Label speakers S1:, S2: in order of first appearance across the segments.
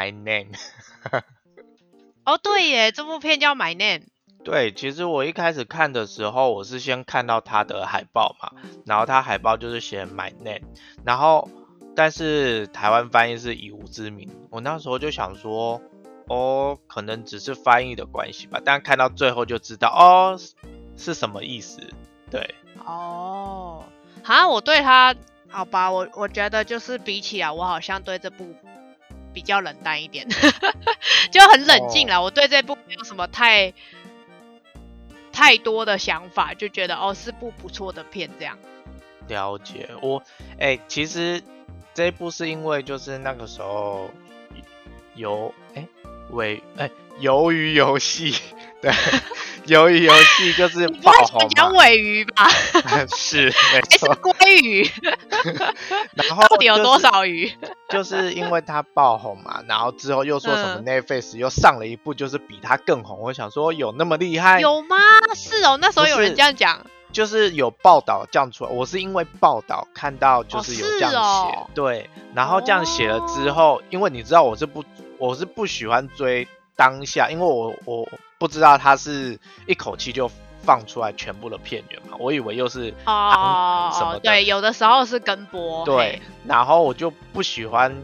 S1: My Name》。
S2: 哦，对耶，这部片叫《My Name》。
S1: 对，其实我一开始看的时候，我是先看到它的海报嘛，然后它海报就是写 My Name，然后但是台湾翻译是以无之名，我那时候就想说，哦，可能只是翻译的关系吧，但看到最后就知道，哦，是什么意思？对，
S2: 哦，好，我对他，好吧，我我觉得就是比起来，我好像对这部比较冷淡一点，就很冷静了。我对这部没有什么太太多的想法，就觉得哦是部不错的片这样。
S1: 了解我，哎，其实这一部是因为就是那个时候有哎尾哎鱿鱼游戏。对，鱿鱼游戏就是爆红
S2: 讲尾鱼吧？
S1: 是，没错。
S2: 是鲑鱼。
S1: 然 后
S2: 到底有多少鱼？
S1: 就是因为它爆红嘛，然后之后又说什么 Netflix 又上了一部，就是比它更红。我想说有那么厉害？
S2: 有吗？是哦，那时候有人这样讲。
S1: 就是有报道这样出来，我是因为报道看到就是有这样写，对，然后这样写了之后，因为你知道我是不我是不喜欢追当下，因为我我。不知道他是一口气就放出来全部的片源嘛？我以为又是
S2: 哦
S1: 什么的，
S2: 对，有的时候是跟播。
S1: 对，然后我就不喜欢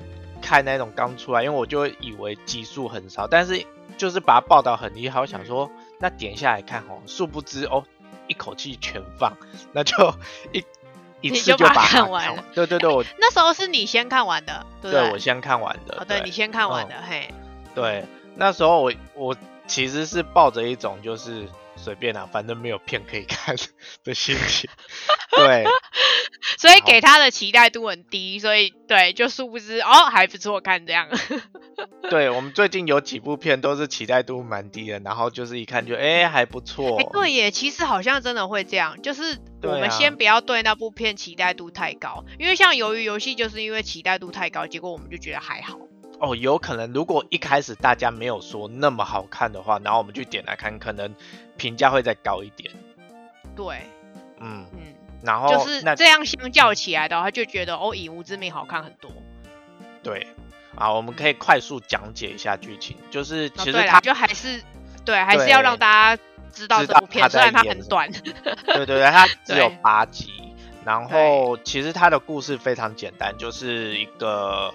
S1: 看那种刚出来，因为我就以为集数很少，但是就是把它报道很厉害，我想说那点下来看哦，殊不知哦，一口气全放，那就一一次
S2: 就
S1: 把它
S2: 看完了。
S1: 对对对，我
S2: 那时候是你先看完的，
S1: 对我先看完的。
S2: 哦，对你先看完的，嘿。
S1: 对，那时候我我。其实是抱着一种就是随便啊，反正没有片可以看的心情，对，
S2: 所以给他的期待度很低，所以对，就殊不知哦还不错看这样。
S1: 对我们最近有几部片都是期待度蛮低的，然后就是一看就哎还不错。
S2: 对耶，其实好像真的会这样，就是我们先不要对那部片期待度太高，因为像鱿鱼游戏就是因为期待度太高，结果我们就觉得还好。
S1: 哦，有可能，如果一开始大家没有说那么好看的话，然后我们去点来看，可能评价会再高一点。
S2: 对，
S1: 嗯嗯，然后
S2: 就是这样相较起来的话，就觉得哦，《以无之名》好看很多。
S1: 对，啊，我们可以快速讲解一下剧情，就是其实它
S2: 就还是对，还是要让大家知道这部片，虽然它很短。
S1: 对对对，它 只有八集，然后其实它的故事非常简单，就是一个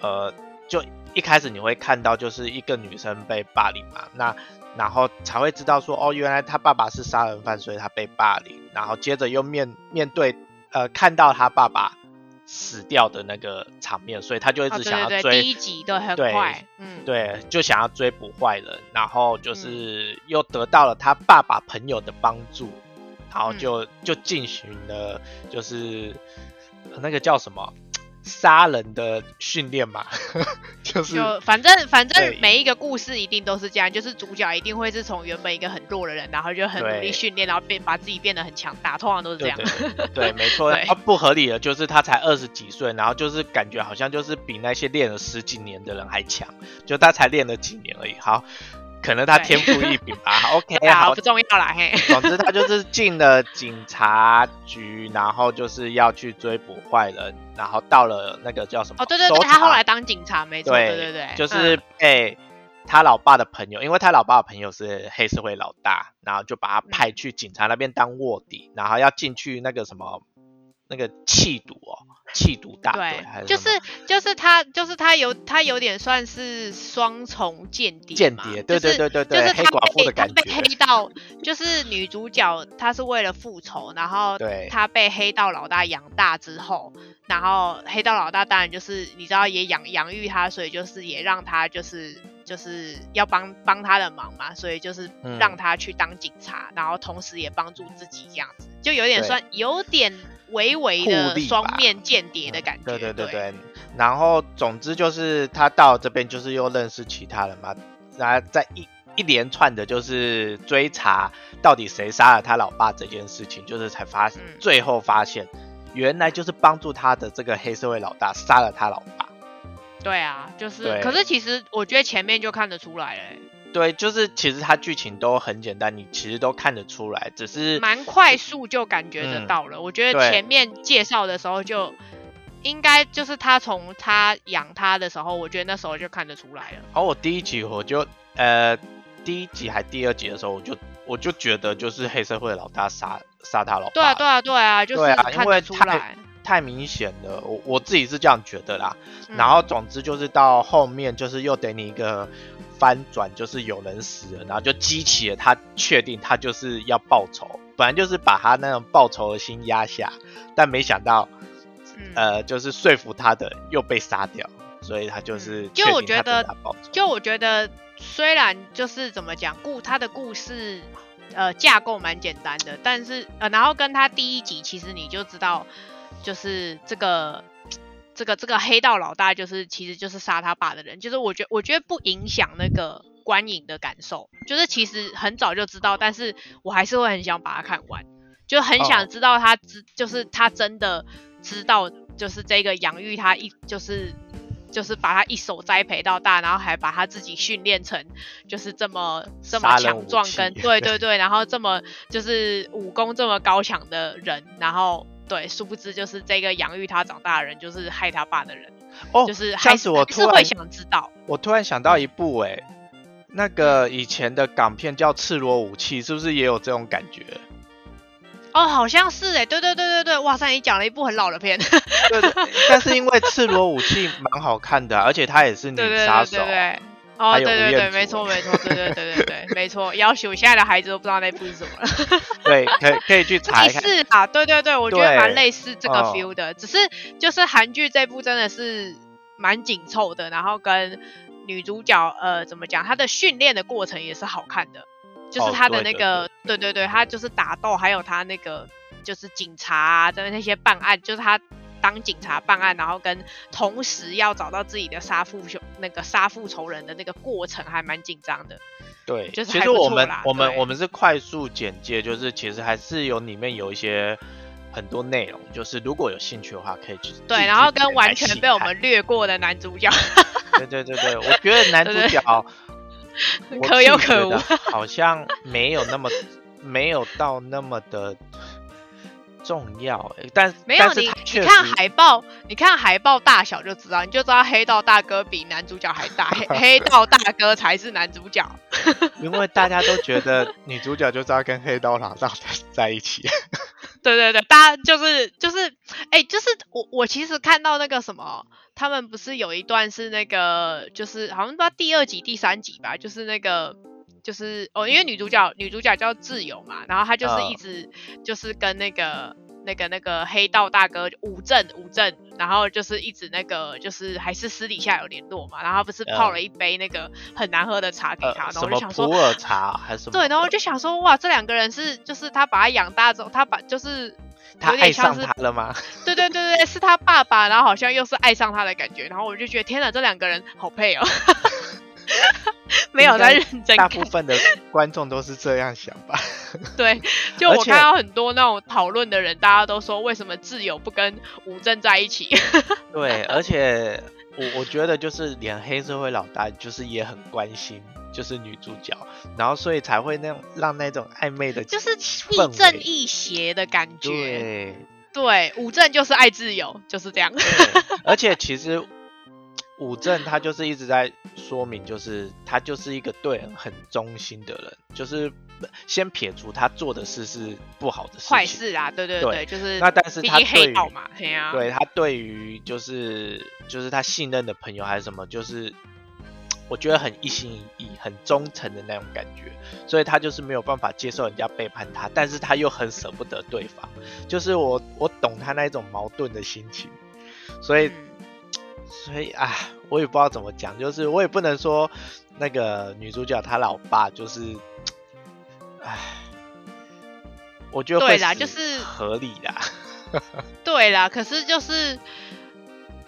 S1: 呃。就一开始你会看到就是一个女生被霸凌嘛，那然后才会知道说哦，原来他爸爸是杀人犯，所以他被霸凌。然后接着又面面对呃看到他爸爸死掉的那个场面，所以他就一直想要追。
S2: 第一集对很快，嗯，
S1: 对，就想要追捕坏人，然后就是又得到了他爸爸朋友的帮助，然后就就进行了就是那个叫什么？杀人的训练嘛，就是
S2: 就反正反正每一个故事一定都是这样，就是主角一定会是从原本一个很弱的人，然后就很努力训练，然后变把自己变得很强大，通常都是这样。
S1: 对，没错。他不合理的就是他才二十几岁，然后就是感觉好像就是比那些练了十几年的人还强，就他才练了几年而已。好。可能他天赋异禀吧。OK，
S2: 好，不重要啦。嘿，
S1: 总之他就是进了警察局，然后就是要去追捕坏人，然后到了那个叫什么？
S2: 哦，对对对，他后来当警察，没错，对对对，
S1: 就是被他老爸的朋友，因为他老爸的朋友是黑社会老大，然后就把他派去警察那边当卧底，然后要进去那个什么那个气赌哦。气度大
S2: 对，就是就是他就是他有他有点算是双重间谍
S1: 间谍，对对对对
S2: 对，就是
S1: 黑寡妇的感
S2: 觉。被黑到，就是女主角她是为了复仇，然后她被黑道老大养大之后，然后黑道老大当然就是你知道也养养育她，所以就是也让她就是就是要帮帮她的忙嘛，所以就是让她去当警察，然后同时也帮助自己这样子，就有点算有点。微微的双面间谍的感觉，对
S1: 对对对。然后总之就是他到这边就是又认识其他人嘛，然后在一一连串的就是追查到底谁杀了他老爸这件事情，就是才发最后发现原来就是帮助他的这个黑社会老大杀了他老爸。
S2: 对啊，就是，可是其实我觉得前面就看得出来了。
S1: 对，就是其实它剧情都很简单，你其实都看得出来，只是
S2: 蛮快速就感觉得到了。我觉得前面介绍的时候就应该就是他从他养他的时候，我觉得那时候就看得出来了。
S1: 而我第一集我就呃第一集还第二集的时候，我就我就觉得就是黑社会老大杀杀他老爸。
S2: 对啊对啊对啊，就是
S1: 看得出来太明显了，我我自己是这样觉得啦。然后总之就是到后面就是又给你一个翻转，就是有人死了，然后就激起了他确定他就是要报仇，本来就是把他那种报仇的心压下，但没想到。呃，就是说服他的又被杀掉，所以他就是
S2: 就我觉得，就我觉得，虽然就是怎么讲故他的故事，呃，架构蛮简单的，但是呃，然后跟他第一集其实你就知道，就是这个这个这个黑道老大就是其实就是杀他爸的人，就是我觉我觉得不影响那个观影的感受，就是其实很早就知道，但是我还是会很想把它看完，就很想知道他知就是他真的。知道就是这个养育他一就是就是把他一手栽培到大，然后还把他自己训练成就是这么这么强壮，跟对对对，然后这么就是武功这么高强的人，然后对，殊不知就是这个养育他长大的人就是害他爸的人哦，就是还是
S1: 我
S2: 是会想知道。
S1: 我突然想到一部哎，那个以前的港片叫《赤裸武器》，是不是也有这种感觉？
S2: 哦，好像是哎，对对对对对，哇塞，你讲了一部很老的片。
S1: 对对，但是因为赤裸武器蛮好看的，而且它也是女杀手。
S2: 对对对哦，对对对，没错没错，对对对对对，没错。要求现在的孩子都不知道那部是什么了。
S1: 对，可以可以去查一
S2: 下。是啊，对对对，我觉得蛮类似这个 feel 的，只是就是韩剧这部真的是蛮紧凑的，然后跟女主角呃怎么讲，她的训练的过程也是好看的。就是她的那个，对对对，她就是打斗，还有她那个就是警察啊的那些办案，就是他当警察办案，然后跟同时要找到自己的杀父兄那个杀父仇人的那个过程，还蛮紧张的。
S1: 对，
S2: 就是
S1: 其实我们我们我们是快速简介，就是其实还是有里面有一些很多内容，就是如果有兴趣的话可以去。
S2: 对，然后跟完全被我们略过的男主角。
S1: 对对对对，我觉得男主 角。
S2: 可有可无，
S1: 好像没有那么没有到那么的重要哎，但
S2: 没有你你看海报，你看海报大小就知道，你就知道黑道大哥比男主角还大，黑黑道大哥才是男主角。
S1: 因为大家都觉得 女主角就是要跟黑道老大在一起。
S2: 对对对，大家就是就是，哎，就是我我其实看到那个什么。他们不是有一段是那个，就是好像不知道第二集、第三集吧，就是那个，就是哦，因为女主角女主角叫自由嘛，然后她就是一直就是跟那个那个那个黑道大哥武正武正，然后就是一直那个就是还是私底下有联络嘛，然后不是泡了一杯那个很难喝的茶给他，然后我就想说
S1: 普洱茶还是
S2: 对，然后就想说哇，这两个人是就是他把他养大之后，他把就是。
S1: 他爱上他了吗？
S2: 对对对对，是他爸爸，然后好像又是爱上他的感觉，然后我就觉得天哪，这两个人好配哦。没有在认真，
S1: 大部分的观众都是这样想吧？
S2: 对，就我看到很多那种讨论的人，大家都说为什么挚友不跟吴正在一起？
S1: 对，而且我我觉得就是连黑社会老大就是也很关心。就是女主角，然后所以才会那样让那种暧昧的，
S2: 就是亦正亦邪的感觉。
S1: 对，
S2: 对，武正就是爱自由，就是这样。
S1: 而且其实武正他就是一直在说明，就是他就是一个对人很忠心的人，就是先撇除他做的事是不好的事
S2: 坏事啊，对对对，就是
S1: 那但是他
S2: 对于嘛，
S1: 对他对于就是就是他信任的朋友还是什么，就是。我觉得很一心一意、很忠诚的那种感觉，所以他就是没有办法接受人家背叛他，但是他又很舍不得对方，就是我我懂他那种矛盾的心情，所以所以啊，我也不知道怎么讲，就是我也不能说那个女主角她老爸就是，唉，我觉得
S2: 对啦，就是
S1: 合理啦，
S2: 对啦，可是就是。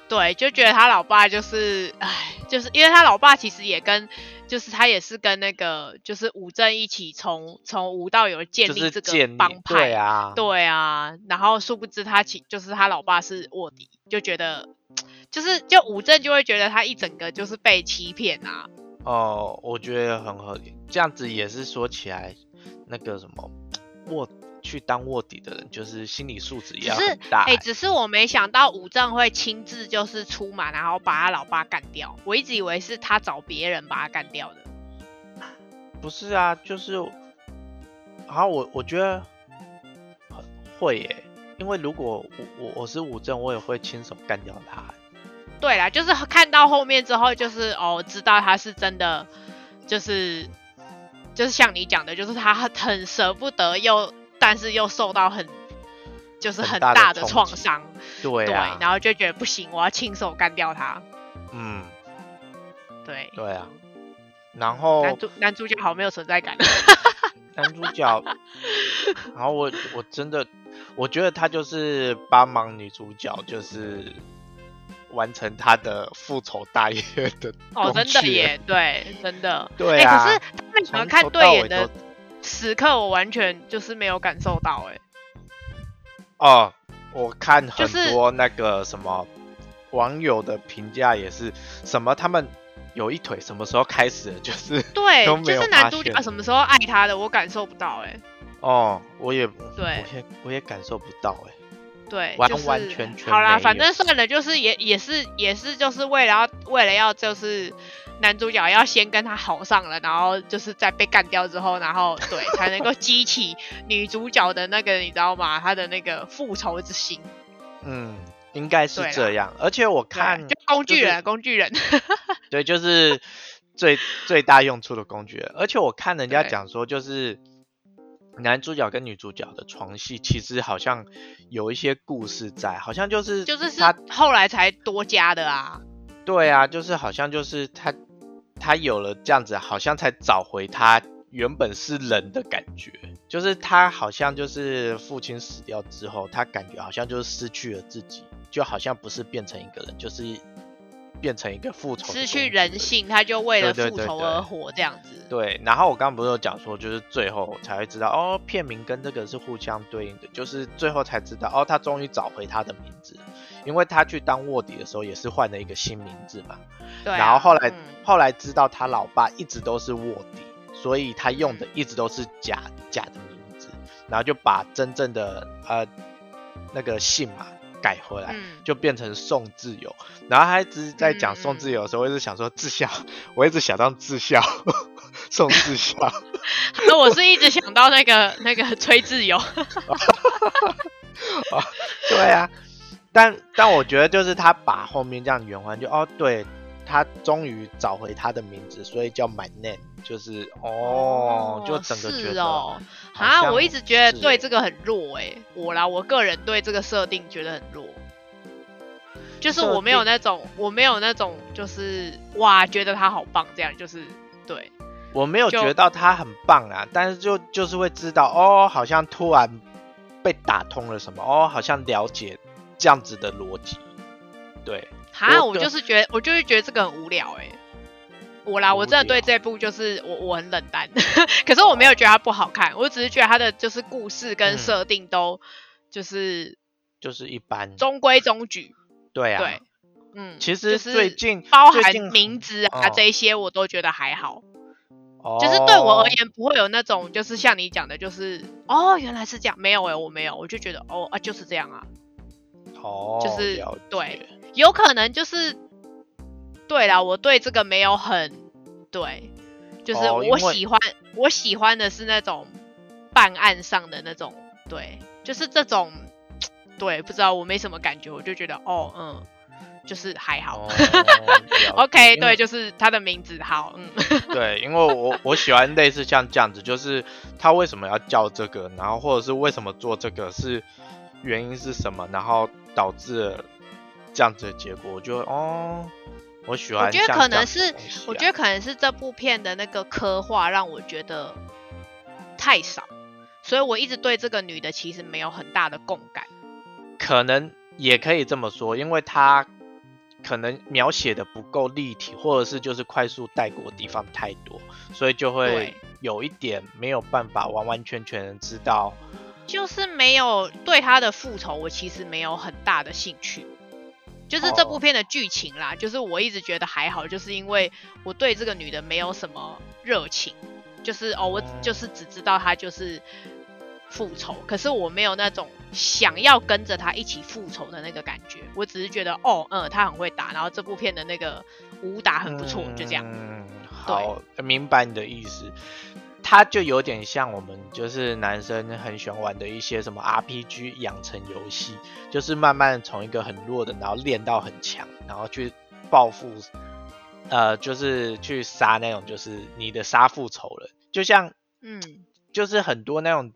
S2: 对，就觉得他老爸就是，唉，就是因为他老爸其实也跟，就是他也是跟那个，就是武正一起从从无到有建立这个帮派，
S1: 对啊，
S2: 对啊，然后殊不知他其就是他老爸是卧底，就觉得，就是就武正就会觉得他一整个就是被欺骗啊。
S1: 哦，我觉得很合理，这样子也是说起来，那个什么卧。去当卧底的人，就是心理素质也很大。
S2: 哎，只是我没想到武正会亲自就是出马，然后把他老爸干掉。我一直以为是他找别人把他干掉的。
S1: 不是啊，就是，好，我我觉得会耶，因为如果我我我是武正，我也会亲手干掉他。
S2: 对啦，就是看到后面之后，就是哦，知道他是真的，就是就是像你讲的，就是他很舍不得，又但是又受到很就是很大的创伤，
S1: 对
S2: 对，然后就觉得不行，我要亲手干掉他。
S1: 嗯，
S2: 对
S1: 对啊，然后
S2: 男主男主角好没有存在感，
S1: 男主角，然后我我真的我觉得他就是帮忙女主角，就是。完成他的复仇大业的
S2: 哦，真的耶，对，真的，
S1: 对
S2: 啊。可是他们喜欢看对眼的时刻，我完全就是没有感受到，哎。
S1: 哦，我看很多那个什么网友的评价也是，什么他们有一腿什么时候开始的，就是
S2: 对，就是男主角什么时候爱他的，我感受不到，哎。
S1: 哦，我也对，
S2: 我
S1: 也我也感受不到，哎。
S2: 对，
S1: 完完全全
S2: 好啦，反正算了，就是也也是也是就是为了要为了要就是男主角要先跟他好上了，然后就是在被干掉之后，然后对才能够激起女主角的那个你知道吗？她的那个复仇之心。
S1: 嗯，应该是这样。而且我看
S2: 就工具人，工具人。
S1: 对，就是最最大用处的工具人。而且我看人家讲说，就是。男主角跟女主角的床戏其实好像有一些故事在，好像就是
S2: 就是他后来才多加的啊。
S1: 对啊，就是好像就是他他有了这样子，好像才找回他原本是人的感觉。就是他好像就是父亲死掉之后，他感觉好像就是失去了自己，就好像不是变成一个人，就是。变成一个复仇，
S2: 失去人性，他就为了复仇而活这样子。
S1: 对，然后我刚刚不是有讲说，就是最后才会知道，哦，片名跟这个是互相对应的，就是最后才知道，哦，他终于找回他的名字，因为他去当卧底的时候也是换了一个新名字嘛。
S2: 对。
S1: 然后后来后来知道他老爸一直都是卧底，所以他用的一直都是假假的名字，然后就把真正的呃那个姓嘛。改回来就变成宋智友，然后他一直在讲宋智友的时候，我一直想说智孝，我一直想当智孝，宋智孝。
S2: 那我是一直想到那个 那个崔智友。
S1: 对啊，但但我觉得就是他把后面这样圆环，就哦，对他终于找回他的名字，所以叫 My Name，就是哦，就整个觉得哦。
S2: 啊，我一直觉得对这个很弱哎，我啦，我个人对这个设定觉得很弱，就是我没有那种，我没有那种，就是哇，觉得他好棒这样，就是对，
S1: 我没有觉得他很棒啊，但是就就是会知道哦，好像突然被打通了什么哦，好像了解这样子的逻辑，对，
S2: 哈，我就是觉得，我就是觉得这个很无聊哎。我啦，我真的对这部就是我我很冷淡，可是我没有觉得它不好看，我只是觉得它的就是故事跟设定都就是
S1: 就是一般，
S2: 中规中矩。
S1: 对啊，
S2: 对，嗯，
S1: 其实最近
S2: 包含名字啊这些我都觉得还好，就是对我而言不会有那种就是像你讲的，就是哦原来是这样，没有哎，我没有，我就觉得哦啊就是这样啊，
S1: 哦，
S2: 就是对，有可能就是。对啦，我对这个没有很对，就是我喜欢我喜欢的是那种办案上的那种，对，就是这种，对，不知道我没什么感觉，我就觉得哦，嗯，就是还好，OK，对，就是他的名字好，嗯，
S1: 对，因为我我喜欢类似像这样子，就是他为什么要叫这个，然后或者是为什么做这个，是原因是什么，然后导致这样子的结果，我就哦。我喜欢。
S2: 我觉得可能是，我觉得可能是这部片的那个刻画让我觉得太少，所以我一直对这个女的其实没有很大的共感。
S1: 可能也可以这么说，因为她可能描写的不够立体，或者是就是快速带过的地方太多，所以就会有一点没有办法完完全全知道。
S2: 就是没有对她的复仇，我其实没有很大的兴趣。就是这部片的剧情啦，就是我一直觉得还好，就是因为我对这个女的没有什么热情，就是哦，我就是只知道她就是复仇，可是我没有那种想要跟着她一起复仇的那个感觉。我只是觉得，哦，嗯，她很会打，然后这部片的那个武打很不错，就这样。
S1: 嗯，好，明白你的意思。他就有点像我们就是男生很喜欢玩的一些什么 RPG 养成游戏，就是慢慢从一个很弱的，然后练到很强，然后去报复，呃，就是去杀那种就是你的杀父仇人，就像，嗯，就是很多那种，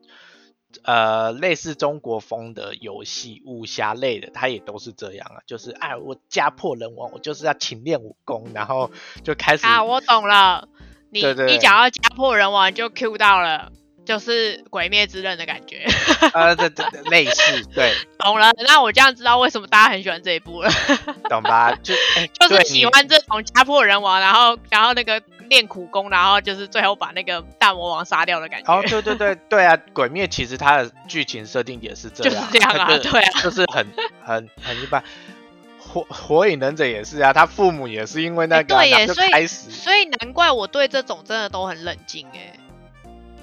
S1: 呃，类似中国风的游戏武侠类的，它也都是这样啊，就是哎，我家破人亡，我就是要勤练武功，然后就开始
S2: 啊，我懂了。你一讲到家破人亡就 Q 到了，就是鬼灭之刃的感觉。
S1: 呃，对对对，类似，对。
S2: 懂了，那我这样知道为什么大家很喜欢这一部了。
S1: 懂吧？就
S2: 就是喜欢这种家破人亡，然后然后那个练苦功，然后就是最后把那个大魔王杀掉的感觉。
S1: 哦，对对对对啊！鬼灭其实它的剧情设定也是这
S2: 样，就是这样啊，对啊，
S1: 就是很很很一般。火火影忍者也是啊，他父母也是因为那个，
S2: 对耶，
S1: 所
S2: 以所以难怪我对这种真的都很冷静哎。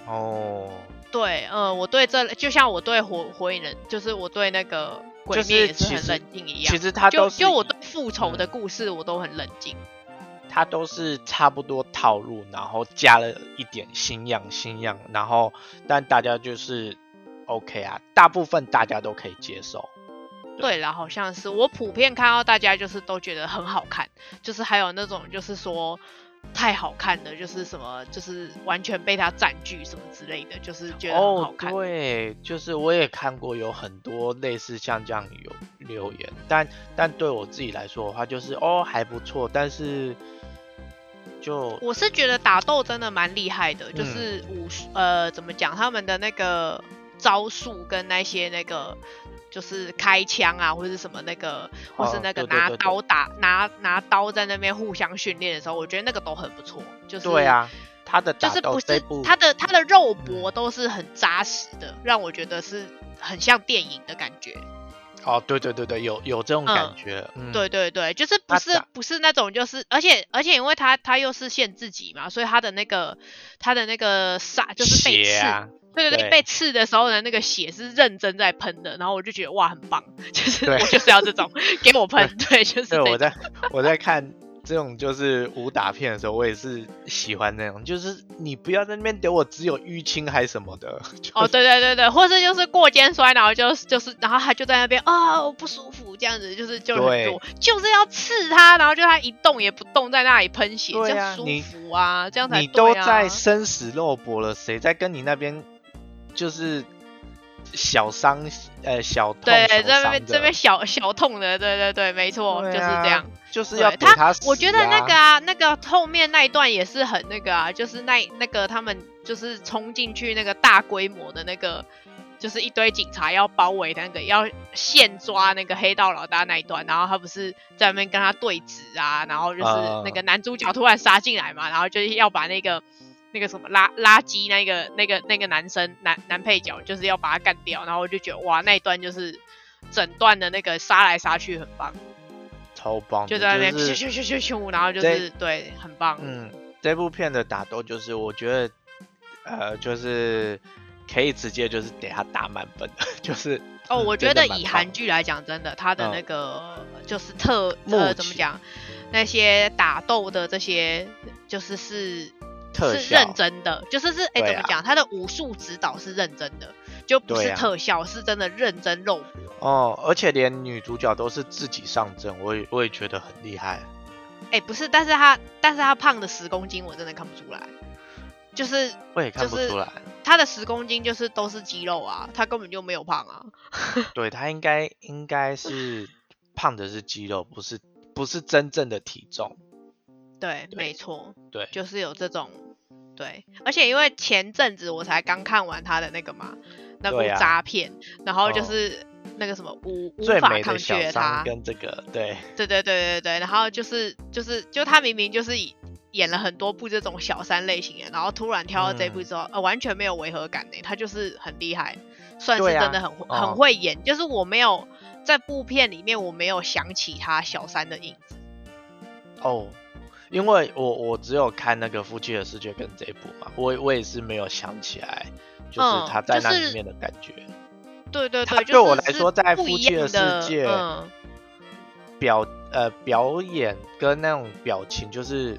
S1: 哦，
S2: 对，嗯，我对这就像我对火火影忍，就是我对那个鬼灭也是很冷静一样。
S1: 其实他
S2: 就就我对复仇的故事我都很冷静。
S1: 他都是差不多套路，然后加了一点新样新样，然后但大家就是 OK 啊，大部分大家都可以接受。
S2: 对了，好像是我普遍看到大家就是都觉得很好看，就是还有那种就是说太好看的，就是什么就是完全被他占据什么之类的，就是觉得很好看。
S1: 对，就是我也看过有很多类似像这样有留言，但但对我自己来说的话，就是哦还不错，但是就
S2: 我是觉得打斗真的蛮厉害的，就是武术呃怎么讲他们的那个招数跟那些那个。就是开枪啊，或者是什么那个，或是那个拿刀打拿拿刀在那边互相训练的时候，我觉得那个都很不错。就是
S1: 对啊，他的
S2: 就是不是他的他的肉搏都是很扎实的，让我觉得是很像电影的感觉。
S1: 哦，对对对对，有有这种感觉。
S2: 对对对，就是不是不是那种，就是而且而且因为他他又是限自己嘛，所以他的那个他的那个杀就是被刺。对对对，被刺的时候呢，那个血是认真在喷的，然后我就觉得哇，很棒，就是我就是要这种 给我喷，对，就是。对，
S1: 我在我在看这种就是武打片的时候，我也是喜欢那种，就是你不要在那边给我只有淤青还是什么的。
S2: 哦，对对对对，或是就是过肩摔，然后就是就是，然后他就在那边啊，我不舒服这样子，就是就很多，就是要刺他，然后就他一动也不动，在那里喷血，这样舒服啊，这样才
S1: 你都在生死肉搏了，谁在跟你那边？就是小伤，呃，小痛。
S2: 对，这边这边小小痛的，对对对，没错，就是这样。
S1: 就是要他，
S2: 我觉得那个啊，那个后面那一段也是很那个啊，就是那那个他们就是冲进去那个大规模的那个，就是一堆警察要包围那个，要现抓那个黑道老大那一段，然后他不是在那边跟他对峙啊，然后就是那个男主角突然杀进来嘛，然后就是要把那个。那个什么垃垃圾，那个那个那个男生男男配角就是要把他干掉，然后我就觉得哇，那一段就是整段的那个杀来杀去很棒，
S1: 超棒，
S2: 就在那边
S1: 咻
S2: 咻咻咻咻，然后就是对，很棒。
S1: 嗯，这部片的打斗就是我觉得，呃，就是可以直接就是给他打满分，就是
S2: 哦，我觉得以韩剧来讲，真的他的那个就是特呃怎么讲，那些打斗的这些就是是。是认真的，就是是哎，怎么讲？他的武术指导是认真的，就不是特效，是真的认真肉搏。
S1: 哦，而且连女主角都是自己上阵，我也我也觉得很厉害。
S2: 哎，不是，但是他但是他胖的十公斤，我真的看不出来。就是
S1: 我也看不出来，
S2: 他的十公斤就是都是肌肉啊，他根本就没有胖啊。
S1: 对他应该应该是 胖的是肌肉，不是不是真正的体重。
S2: 对，没错，
S1: 对，
S2: 就是有这种。对，而且因为前阵子我才刚看完他的那个嘛，那部渣片，然后就是那个什么无无法抗拒的他
S1: 跟这个，对，
S2: 对对对对对，然后就是就是就他明明就是演了很多部这种小三类型的，然后突然挑到这部之后，呃，完全没有违和感呢，他就是很厉害，算是真的很很会演，就是我没有在部片里面我没有想起他小三的影子。
S1: 哦。因为我我只有看那个《夫妻的世界》跟这一部嘛，我我也是没有想起来就是他在那里面的感觉。
S2: 对对对，
S1: 对我来说，在夫妻的世界，表呃表演跟那种表情就是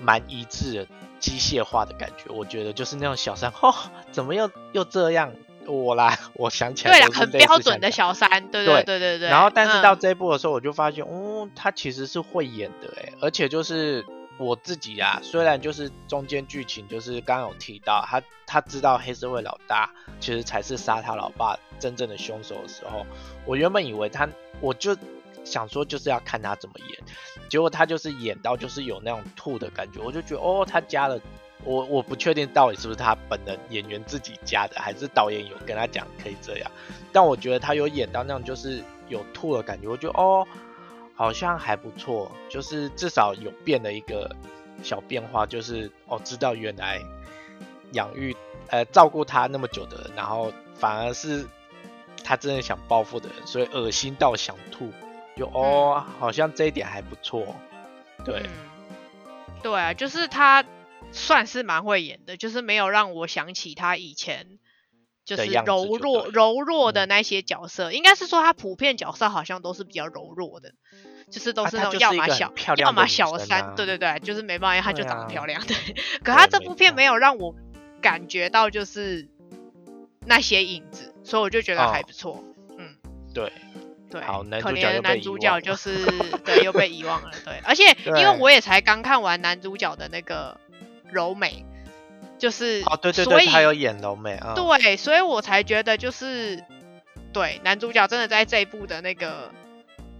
S1: 蛮一致的，机械化的感觉。我觉得就是那种小三，哦，怎么又又这样？我啦，我想起来，
S2: 对很标准的小三，对对对对对。
S1: 然后，但是到这一部的时候，我就发现，哦，他其实是会演的，哎，而且就是我自己啊，虽然就是中间剧情就是刚刚有提到，他他知道黑社会老大其实才是杀他老爸真正的凶手的时候，我原本以为他，我就想说就是要看他怎么演，结果他就是演到就是有那种吐的感觉，我就觉得哦，他加了。我我不确定到底是不是他本人演员自己加的，还是导演有跟他讲可以这样。但我觉得他有演到那种就是有吐的感觉，我觉得哦，好像还不错，就是至少有变了一个小变化，就是哦知道原来养育呃照顾他那么久的人，然后反而是他真的想报复的人，所以恶心到想吐，就哦好像这一点还不错，对，
S2: 对啊，就是他。算是蛮会演的，就是没有让我想起他以前就是柔弱柔弱的那些角色，应该是说他普遍角色好像都是比较柔弱的，就是都是那种要么小要么小三，对对对，就是没办法，他就长得漂亮，对。可他这部片没有让我感觉到就是那些影子，所以我就觉得还不错，嗯，
S1: 对。
S2: 对，好
S1: 可
S2: 怜的男主角就是对又被遗忘了，对，而且 因为我也才刚看完男主角的那个。柔美，就是
S1: 哦，对对对，他有演柔美啊，
S2: 对，所以我才觉得就是对男主角真的在这一部的那个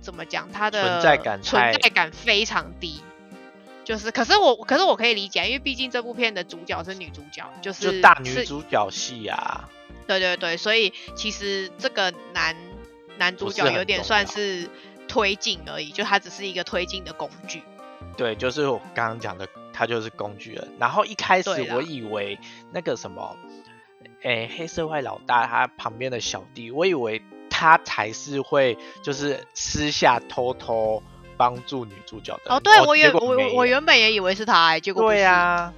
S2: 怎么讲，他的
S1: 存在感
S2: 存在感非常低，就是可是我可是我可以理解，因为毕竟这部片的主角是女主角，就是
S1: 大女主角戏啊，
S2: 对对对，所以其实这个男男主角有点算是推进而已，就他只是一个推进的工具，
S1: 对，就是我刚刚讲的。他就是工具人，然后一开始我以为那个什么，诶，黑社会老大他旁边的小弟，我以为他才是会就是私下偷偷帮助女主角的。
S2: 哦，对我原我我原本也以为是他，结果
S1: 对
S2: 呀，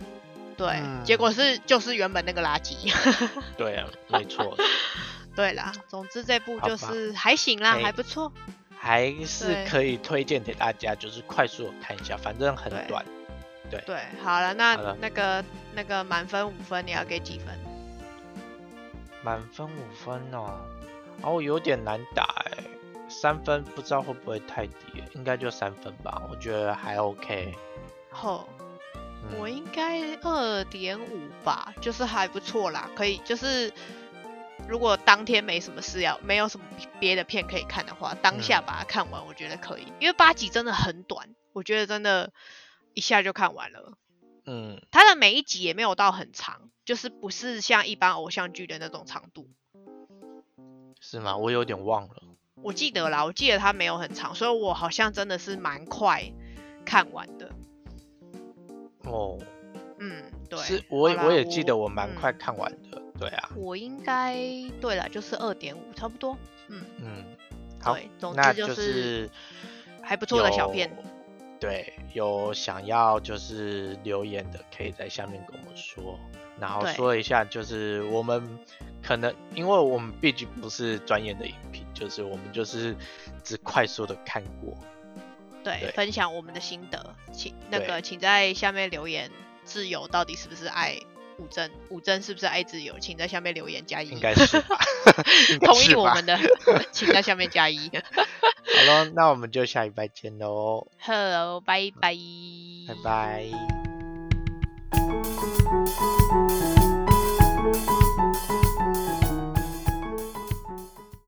S2: 对，结果是就是原本那个垃圾。
S1: 对啊，没错。
S2: 对啦，总之这部就是还行啦，还不错，
S1: 还是可以推荐给大家，就是快速看一下，反正很短。对
S2: 对，好了，那那个那个满分五分，你要给几分？
S1: 满分五分哦，哦，有点难打哎，三分不知道会不会太低，应该就三分吧，我觉得还 OK。
S2: 好，我应该二点五吧，就是还不错啦，可以，就是如果当天没什么事要，没有什么别的片可以看的话，当下把它看完，我觉得可以，因为八集真的很短，我觉得真的。一下就看完了，嗯，它的每一集也没有到很长，就是不是像一般偶像剧的那种长度，
S1: 是吗？我有点忘了，
S2: 我记得啦，我记得它没有很长，所以我好像真的是蛮快看完的。
S1: 哦，
S2: 嗯，对，
S1: 是我我也记得我蛮快看完的，对啊，
S2: 我应该对了，就是二点五，差不多，
S1: 嗯嗯，好，
S2: 总之就是还不错的小片。
S1: 对，有想要就是留言的，可以在下面跟我们说，然后说一下，就是我们可能因为我们毕竟不是专业的影评，就是我们就是只快速的看过，
S2: 对，分享我们的心得，请那个请在下面留言，自由到底是不是爱？武真，五真是不是爱自由？请在下面留言加一。
S1: 应该是吧。
S2: 同意我们的，请在下面加一。
S1: 好了，那我们就下礼拜见喽。
S2: Hello，拜拜。
S1: 拜拜。